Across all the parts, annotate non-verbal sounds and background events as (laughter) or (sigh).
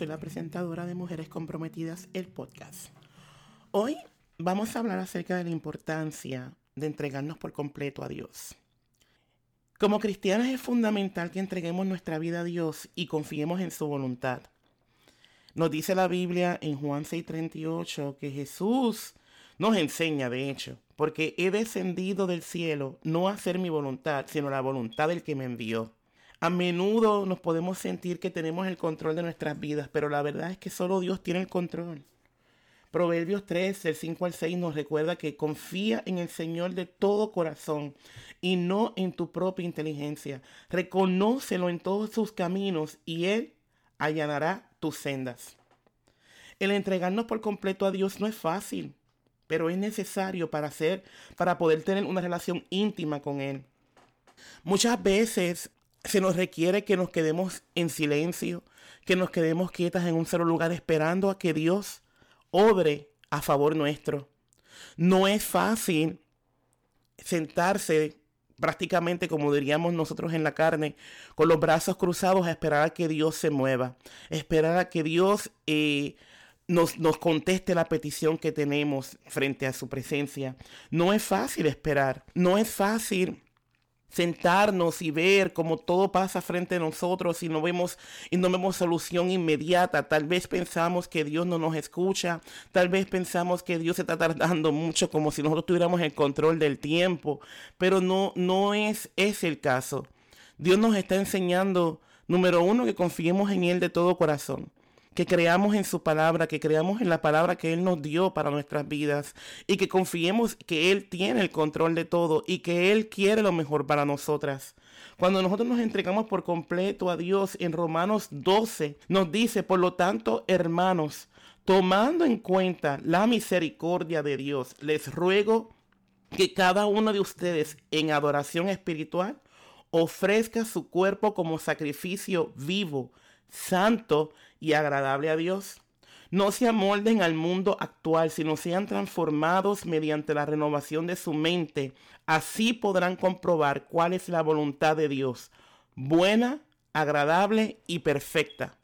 soy la presentadora de Mujeres Comprometidas, el podcast. Hoy vamos a hablar acerca de la importancia de entregarnos por completo a Dios. Como cristianos es fundamental que entreguemos nuestra vida a Dios y confiemos en su voluntad. Nos dice la Biblia en Juan 6:38 que Jesús nos enseña, de hecho, porque he descendido del cielo no a hacer mi voluntad, sino la voluntad del que me envió. A menudo nos podemos sentir que tenemos el control de nuestras vidas, pero la verdad es que solo Dios tiene el control. Proverbios 3, del 5 al 6 nos recuerda que confía en el Señor de todo corazón y no en tu propia inteligencia. Reconócelo en todos sus caminos y Él allanará tus sendas. El entregarnos por completo a Dios no es fácil, pero es necesario para hacer, para poder tener una relación íntima con Él. Muchas veces se nos requiere que nos quedemos en silencio, que nos quedemos quietas en un solo lugar esperando a que Dios obre a favor nuestro. No es fácil sentarse prácticamente como diríamos nosotros en la carne, con los brazos cruzados a esperar a que Dios se mueva, esperar a que Dios eh, nos, nos conteste la petición que tenemos frente a su presencia. No es fácil esperar, no es fácil sentarnos y ver cómo todo pasa frente a nosotros y no vemos y no vemos solución inmediata. Tal vez pensamos que Dios no nos escucha, tal vez pensamos que Dios se está tardando (laughs) mucho como si nosotros tuviéramos el control del tiempo, pero no no es ese el caso. Dios nos está enseñando número uno que confiemos en él de todo corazón que creamos en su palabra, que creamos en la palabra que Él nos dio para nuestras vidas y que confiemos que Él tiene el control de todo y que Él quiere lo mejor para nosotras. Cuando nosotros nos entregamos por completo a Dios en Romanos 12, nos dice, por lo tanto, hermanos, tomando en cuenta la misericordia de Dios, les ruego que cada uno de ustedes en adoración espiritual ofrezca su cuerpo como sacrificio vivo, santo y agradable a Dios. No se amolden al mundo actual, sino sean transformados mediante la renovación de su mente. Así podrán comprobar cuál es la voluntad de Dios, buena, agradable y perfecta.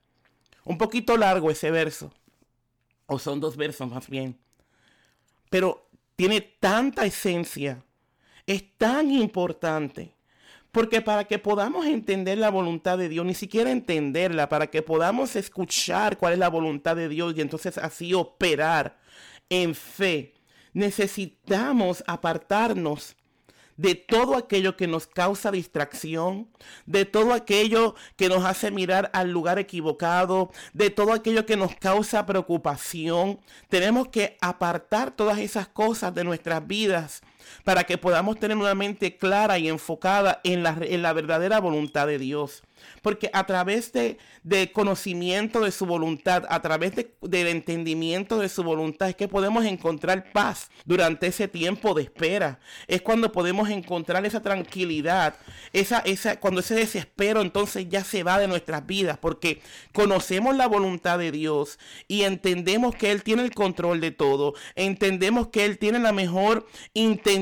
Un poquito largo ese verso, o son dos versos más bien, pero tiene tanta esencia, es tan importante porque para que podamos entender la voluntad de Dios, ni siquiera entenderla, para que podamos escuchar cuál es la voluntad de Dios y entonces así operar en fe, necesitamos apartarnos de todo aquello que nos causa distracción, de todo aquello que nos hace mirar al lugar equivocado, de todo aquello que nos causa preocupación. Tenemos que apartar todas esas cosas de nuestras vidas para que podamos tener una mente clara y enfocada en la, en la verdadera voluntad de Dios. Porque a través de, conocimiento de su voluntad, a través del entendimiento de su voluntad, es que podemos encontrar paz durante ese tiempo de espera. Es cuando podemos encontrar esa tranquilidad, esa, esa, cuando ese desespero entonces ya se va de nuestras vidas, porque conocemos la voluntad de Dios y entendemos que Él tiene el control de todo. Entendemos que Él tiene la mejor intención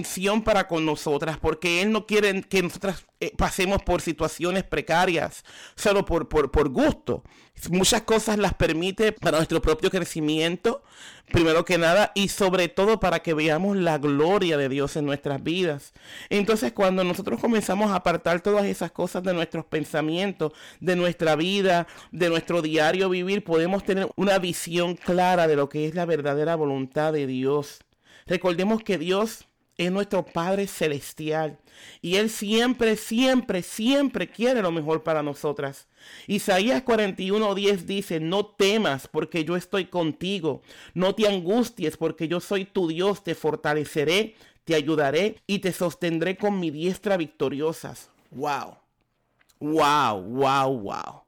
para con nosotras, porque Él no quiere que nosotras eh, pasemos por situaciones precarias solo por, por, por gusto. Muchas cosas las permite para nuestro propio crecimiento, primero que nada, y sobre todo para que veamos la gloria de Dios en nuestras vidas. Entonces, cuando nosotros comenzamos a apartar todas esas cosas de nuestros pensamientos, de nuestra vida, de nuestro diario vivir, podemos tener una visión clara de lo que es la verdadera voluntad de Dios. Recordemos que Dios es nuestro Padre Celestial. Y Él siempre, siempre, siempre quiere lo mejor para nosotras. Isaías 41:10 dice, no temas porque yo estoy contigo. No te angusties porque yo soy tu Dios. Te fortaleceré, te ayudaré y te sostendré con mi diestra victoriosas. Wow. Wow, wow, wow.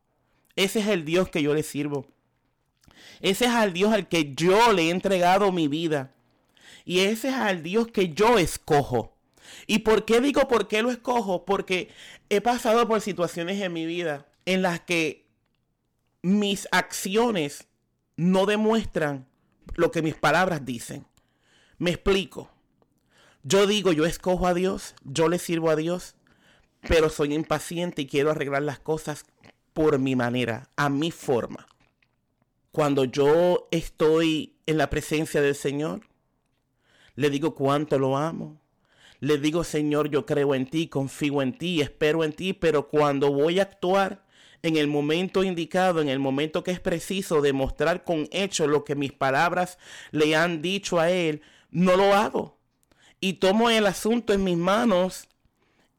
Ese es el Dios que yo le sirvo. Ese es el Dios al que yo le he entregado mi vida. Y ese es al Dios que yo escojo. ¿Y por qué digo por qué lo escojo? Porque he pasado por situaciones en mi vida en las que mis acciones no demuestran lo que mis palabras dicen. Me explico. Yo digo, yo escojo a Dios, yo le sirvo a Dios, pero soy impaciente y quiero arreglar las cosas por mi manera, a mi forma. cuando yo estoy en la presencia del Señor, le digo cuánto lo amo. Le digo, Señor, yo creo en ti, confío en ti, espero en ti, pero cuando voy a actuar en el momento indicado, en el momento que es preciso demostrar con hecho lo que mis palabras le han dicho a Él, no lo hago. Y tomo el asunto en mis manos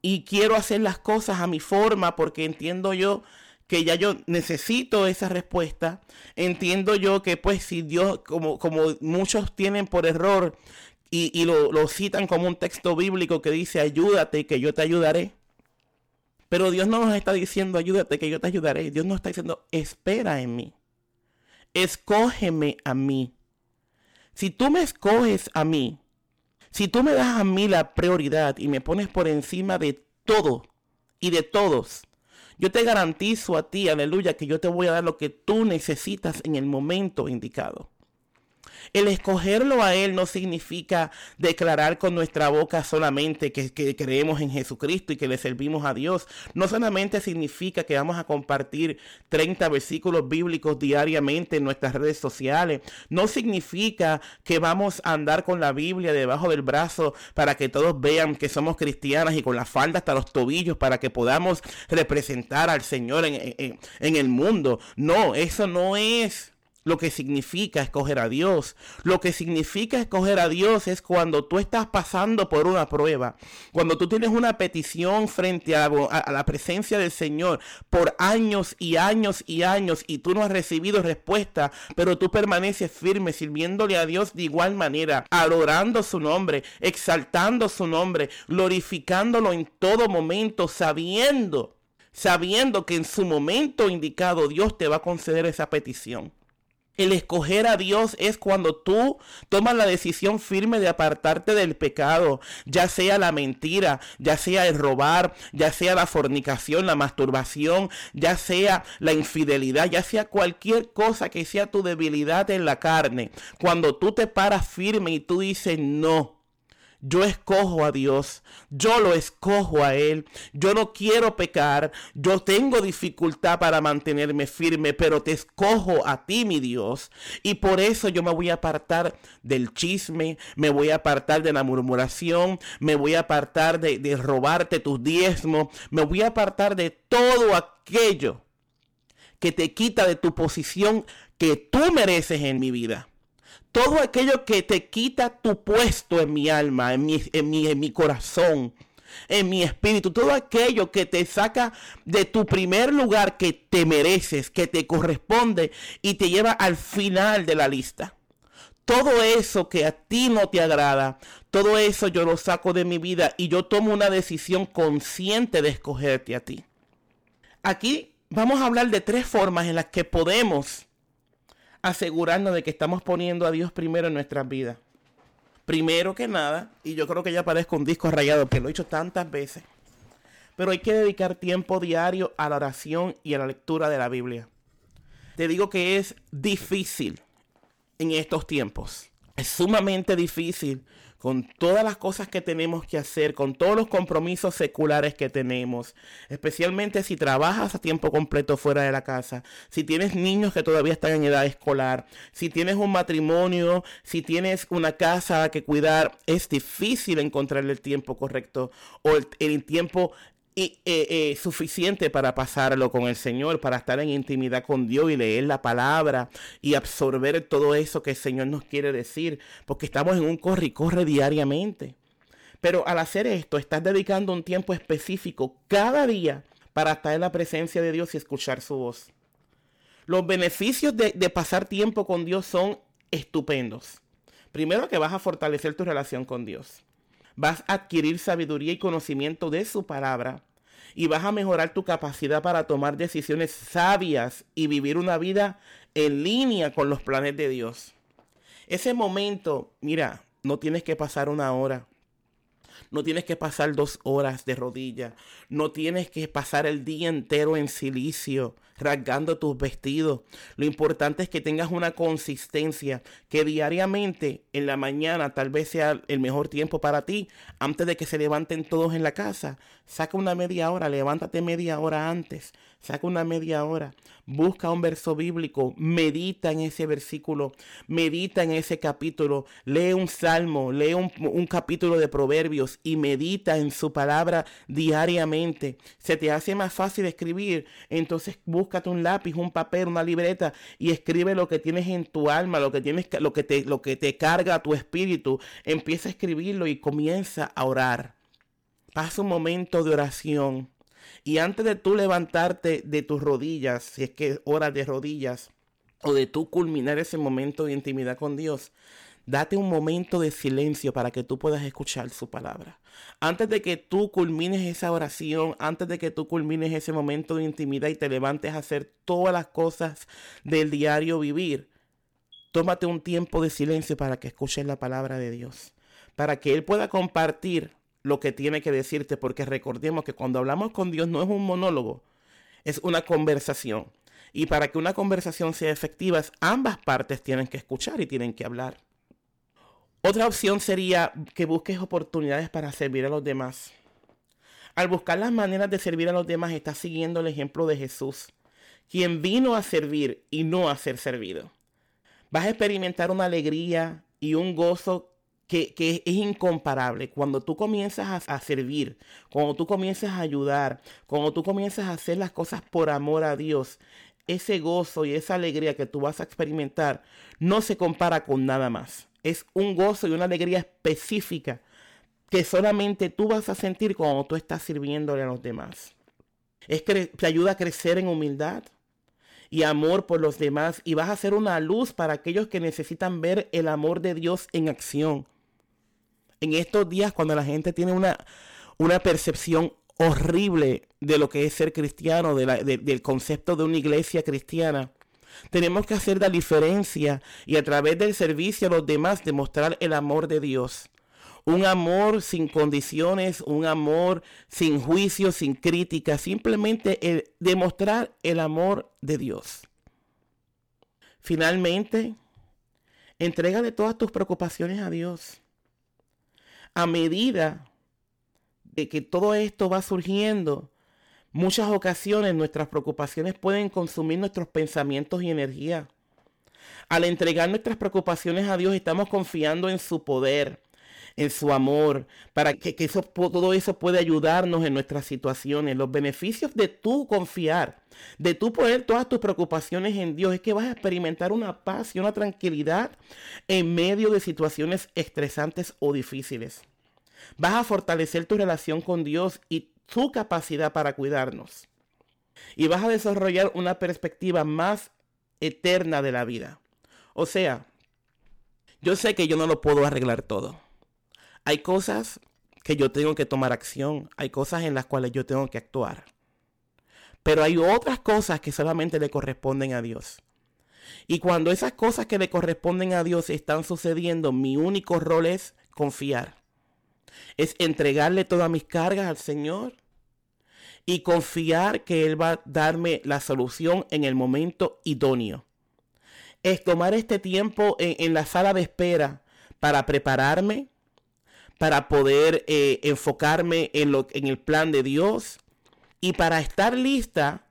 y quiero hacer las cosas a mi forma porque entiendo yo que ya yo necesito esa respuesta. Entiendo yo que pues si Dios, como, como muchos tienen por error, y, lo, citan como un texto bíblico que dice, ayúdate, que yo te ayudaré. Pero Dios no nos está diciendo, ayúdate, que yo te ayudaré. Dios nos está diciendo, espera en mí. Escógeme a mí. Si tú me escoges a mí, si tú me das a mí la prioridad y me pones por encima de todo y de todos, yo te garantizo a ti, aleluya, que yo te voy a dar lo que tú necesitas en el momento indicado. El escogerlo a Él no significa declarar con nuestra boca solamente que, creemos en Jesucristo y que le servimos a Dios. No solamente significa que vamos a compartir 30 versículos bíblicos diariamente en nuestras redes sociales. No significa que vamos a andar con la Biblia debajo del brazo para que todos vean que somos cristianas y con la falda hasta los tobillos para que podamos representar al Señor en el mundo. No, eso no es lo que significa escoger a Dios. Lo que significa escoger a Dios es cuando tú estás pasando por una prueba, cuando tú tienes una petición frente a, la presencia del Señor por años y años y años y tú no has recibido respuesta, pero tú permaneces firme sirviéndole a Dios de igual manera, adorando su nombre, exaltando su nombre, glorificándolo en todo momento, sabiendo sabiendo que en su momento indicado Dios te va a conceder esa petición. El escoger a Dios es cuando tú tomas la decisión firme de apartarte del pecado, ya sea la mentira, ya sea el robar, ya sea la fornicación, la masturbación, ya sea la infidelidad, ya sea cualquier cosa que sea tu debilidad en la carne. Cuando tú te paras firme y tú dices no, yo escojo a Dios, yo lo escojo a Él, yo no quiero pecar, yo tengo dificultad para mantenerme firme, pero te escojo a ti, mi Dios, y por eso yo me voy a apartar del chisme, me voy a apartar de la murmuración, me voy a apartar de, de robarte tus diezmos, me voy a apartar de todo aquello que te quita de tu posición que tú mereces en mi vida todo aquello que te quita tu puesto en mi alma, en mi, en mi, en mi corazón, en mi espíritu, todo aquello que te saca de tu primer lugar que te mereces, que te corresponde y te lleva al final de la lista. Todo eso que a ti no te agrada, todo eso yo lo saco de mi vida y yo tomo una decisión consciente de escogerte a ti. Aquí vamos a hablar de tres formas en las que podemos asegurarnos de que estamos poniendo a Dios primero en nuestras vidas. Primero que nada, y yo creo que ya parezco un disco rayado, que lo he hecho tantas veces, pero hay que dedicar tiempo diario a la oración y a la lectura de la Biblia. Te digo que es difícil en estos tiempos. Es sumamente difícil con todas las cosas que tenemos que hacer, con todos los compromisos seculares que tenemos, especialmente si trabajas a tiempo completo fuera de la casa, si tienes niños que todavía están en edad escolar, si tienes un matrimonio, si tienes una casa que cuidar, es difícil encontrar el tiempo correcto o el, el tiempo y, eh, eh, suficiente para pasarlo con el Señor, para estar en intimidad con Dios y leer la palabra y absorber todo eso que el Señor nos quiere decir, porque estamos en un corre y corre diariamente. Pero al hacer esto, estás dedicando un tiempo específico cada día para estar en la presencia de Dios y escuchar su voz. Los beneficios de, de pasar tiempo con Dios son estupendos. Primero que vas a fortalecer tu relación con Dios vas a adquirir sabiduría y conocimiento de su palabra y vas a mejorar tu capacidad para tomar decisiones sabias y vivir una vida en línea con los planes de Dios. Ese momento, mira, no tienes que pasar una hora. No tienes que pasar dos horas de rodilla. No tienes que pasar el día entero en silicio rasgando tus vestidos. Lo importante es que tengas una consistencia, que diariamente en la mañana tal vez sea el mejor tiempo para ti, antes de que se levanten todos en la casa. Saca una media hora, levántate media hora antes, saca una media hora, busca un verso bíblico, medita en ese versículo, medita en ese capítulo, lee un salmo, lee un, capítulo de proverbios y medita en su palabra diariamente. Se te hace más fácil escribir, entonces búscate un lápiz, un papel, una libreta y escribe lo que tienes en tu alma, lo que tienes, lo que te, lo que te carga tu espíritu. Empieza a escribirlo y comienza a orar. Pasa un momento de oración. Y antes de tú levantarte de tus rodillas, si es que hora de rodillas, o de tú culminar ese momento de intimidad con Dios, Date un momento de silencio para que tú puedas escuchar su palabra. Antes de que tú culmines esa oración, antes de que tú culmines ese momento de intimidad y te levantes a hacer todas las cosas del diario vivir, tómate un tiempo de silencio para que escuches la palabra de Dios, para que Él pueda compartir lo que tiene que decirte, porque recordemos que cuando hablamos con Dios no es un monólogo, es una conversación. Y para que una conversación sea efectiva, ambas partes tienen que escuchar y tienen que hablar. Otra opción sería que busques oportunidades para servir a los demás. Al buscar las maneras de servir a los demás, estás siguiendo el ejemplo de Jesús, quien vino a servir y no a ser servido. Vas a experimentar una alegría y un gozo que, es incomparable. Cuando tú comienzas a, a, servir, cuando tú comienzas a ayudar, cuando tú comienzas a hacer las cosas por amor a Dios, ese gozo y esa alegría que tú vas a experimentar no se compara con nada más es un gozo y una alegría específica que solamente tú vas a sentir cuando tú estás sirviéndole a los demás. Es que te ayuda a crecer en humildad y amor por los demás y vas a ser una luz para aquellos que necesitan ver el amor de Dios en acción. En estos días cuando la gente tiene una, una percepción horrible de lo que es ser cristiano, del concepto de una iglesia cristiana, tenemos que hacer la diferencia y a través del servicio a los demás demostrar el amor de Dios. Un amor sin condiciones, un amor sin juicio, sin crítica, simplemente demostrar el amor de Dios. Finalmente, de todas tus preocupaciones a Dios. A medida de que todo esto va surgiendo, Muchas ocasiones nuestras preocupaciones pueden consumir nuestros pensamientos y energía. Al entregar nuestras preocupaciones a Dios estamos confiando en su poder, en su amor, para que, eso, todo eso puede ayudarnos en nuestras situaciones. Los beneficios de tú confiar, de tú poner todas tus preocupaciones en Dios, es que vas a experimentar una paz y una tranquilidad en medio de situaciones estresantes o difíciles. Vas a fortalecer tu relación con Dios y su capacidad para cuidarnos. Y vas a desarrollar una perspectiva más eterna de la vida. O sea, yo sé que yo no lo puedo arreglar todo. Hay cosas que yo tengo que tomar acción, hay cosas en las cuales yo tengo que actuar. Pero hay otras cosas que solamente le corresponden a Dios. Y cuando esas cosas que le corresponden a Dios están sucediendo, mi único rol es confiar es entregarle todas mis cargas al Señor y confiar que Él va a darme la solución en el momento idóneo. Es tomar este tiempo en, la sala de espera para prepararme, para poder eh, enfocarme en, lo, en el plan de Dios y para estar lista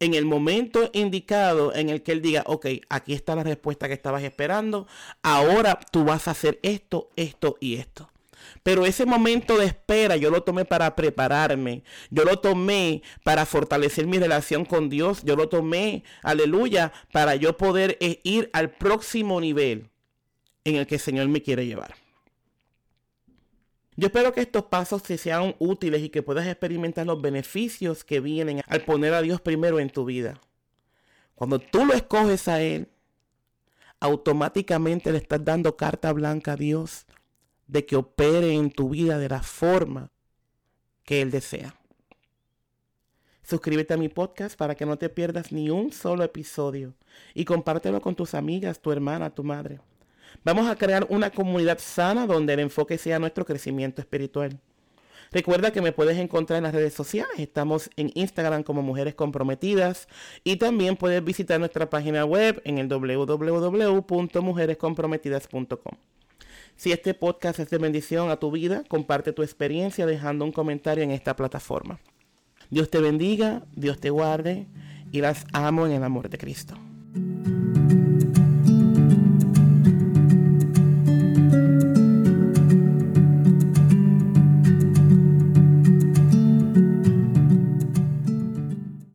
en el momento indicado en el que Él diga, ok, aquí está la respuesta que estabas esperando, ahora tú vas a hacer esto, esto y esto. Pero ese momento de espera yo lo tomé para prepararme. Yo lo tomé para fortalecer mi relación con Dios. Yo lo tomé, aleluya, para yo poder eh, ir al próximo nivel en el que el Señor me quiere llevar. Yo espero que estos pasos te sean útiles y que puedas experimentar los beneficios que vienen al poner a Dios primero en tu vida. Cuando tú lo escoges a Él, automáticamente le estás dando carta blanca a Dios de que opere en tu vida de la forma que Él desea. Suscríbete a mi podcast para que no te pierdas ni un solo episodio y compártelo con tus amigas, tu hermana, tu madre. Vamos a crear una comunidad sana donde el enfoque sea nuestro crecimiento espiritual. Recuerda que me puedes encontrar en las redes sociales. Estamos en Instagram como Mujeres Comprometidas y también puedes visitar nuestra página web en el www.mujerescomprometidas.com. Si este podcast es de bendición a tu vida, comparte tu experiencia dejando un comentario en esta plataforma. Dios te bendiga, Dios te guarde y las amo en el amor de Cristo.